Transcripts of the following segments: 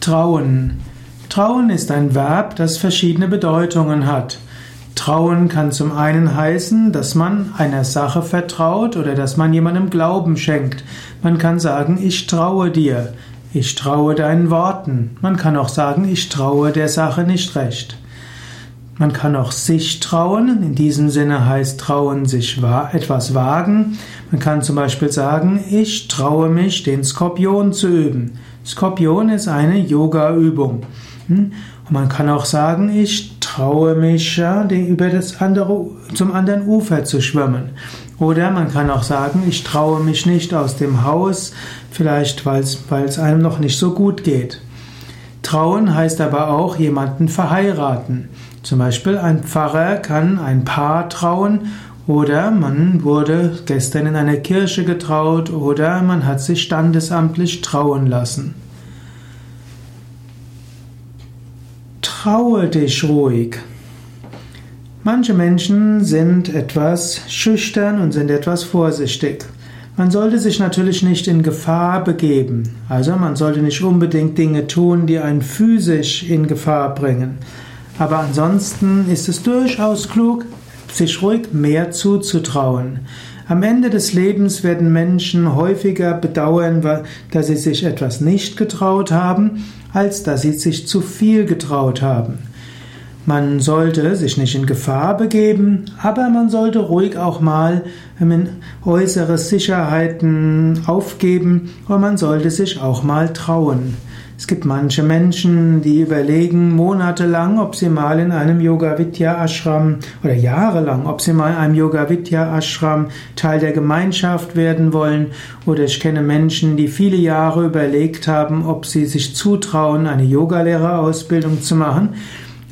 Trauen. Trauen ist ein Verb, das verschiedene Bedeutungen hat. Trauen kann zum einen heißen, dass man einer Sache vertraut oder dass man jemandem Glauben schenkt. Man kann sagen, ich traue dir, ich traue deinen Worten. Man kann auch sagen, ich traue der Sache nicht recht. Man kann auch sich trauen. In diesem Sinne heißt trauen sich etwas wagen. Man kann zum Beispiel sagen, ich traue mich, den Skorpion zu üben. Skorpion ist eine Yoga-Übung. Hm? Und man kann auch sagen, ich traue mich, über das andere, zum anderen Ufer zu schwimmen. Oder man kann auch sagen, ich traue mich nicht aus dem Haus, vielleicht weil es einem noch nicht so gut geht. Trauen heißt aber auch jemanden verheiraten. Zum Beispiel ein Pfarrer kann ein Paar trauen oder man wurde gestern in einer Kirche getraut oder man hat sich standesamtlich trauen lassen. Traue dich ruhig. Manche Menschen sind etwas schüchtern und sind etwas vorsichtig. Man sollte sich natürlich nicht in Gefahr begeben. Also man sollte nicht unbedingt Dinge tun, die einen physisch in Gefahr bringen. Aber ansonsten ist es durchaus klug, sich ruhig mehr zuzutrauen. Am Ende des Lebens werden Menschen häufiger bedauern, dass sie sich etwas nicht getraut haben, als dass sie sich zu viel getraut haben. Man sollte sich nicht in Gefahr begeben, aber man sollte ruhig auch mal äußere Sicherheiten aufgeben und man sollte sich auch mal trauen. Es gibt manche Menschen, die überlegen monatelang, ob sie mal in einem Yoga Vidya Ashram oder jahrelang, ob sie mal in einem Yoga Vidya Ashram Teil der Gemeinschaft werden wollen. Oder ich kenne Menschen, die viele Jahre überlegt haben, ob sie sich zutrauen, eine Yogalehrerausbildung zu machen.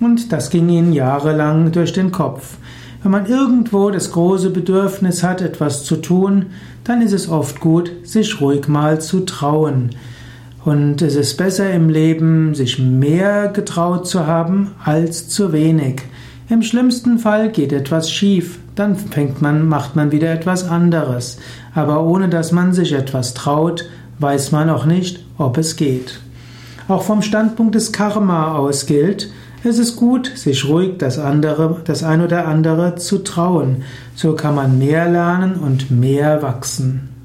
Und das ging ihnen jahrelang durch den Kopf. Wenn man irgendwo das große Bedürfnis hat, etwas zu tun, dann ist es oft gut, sich ruhig mal zu trauen. Und es ist besser im Leben, sich mehr getraut zu haben, als zu wenig. Im schlimmsten Fall geht etwas schief, dann fängt man, macht man wieder etwas anderes. Aber ohne dass man sich etwas traut, weiß man auch nicht, ob es geht. Auch vom Standpunkt des Karma aus gilt, es ist gut, sich ruhig das andere, das ein oder andere zu trauen. So kann man mehr lernen und mehr wachsen.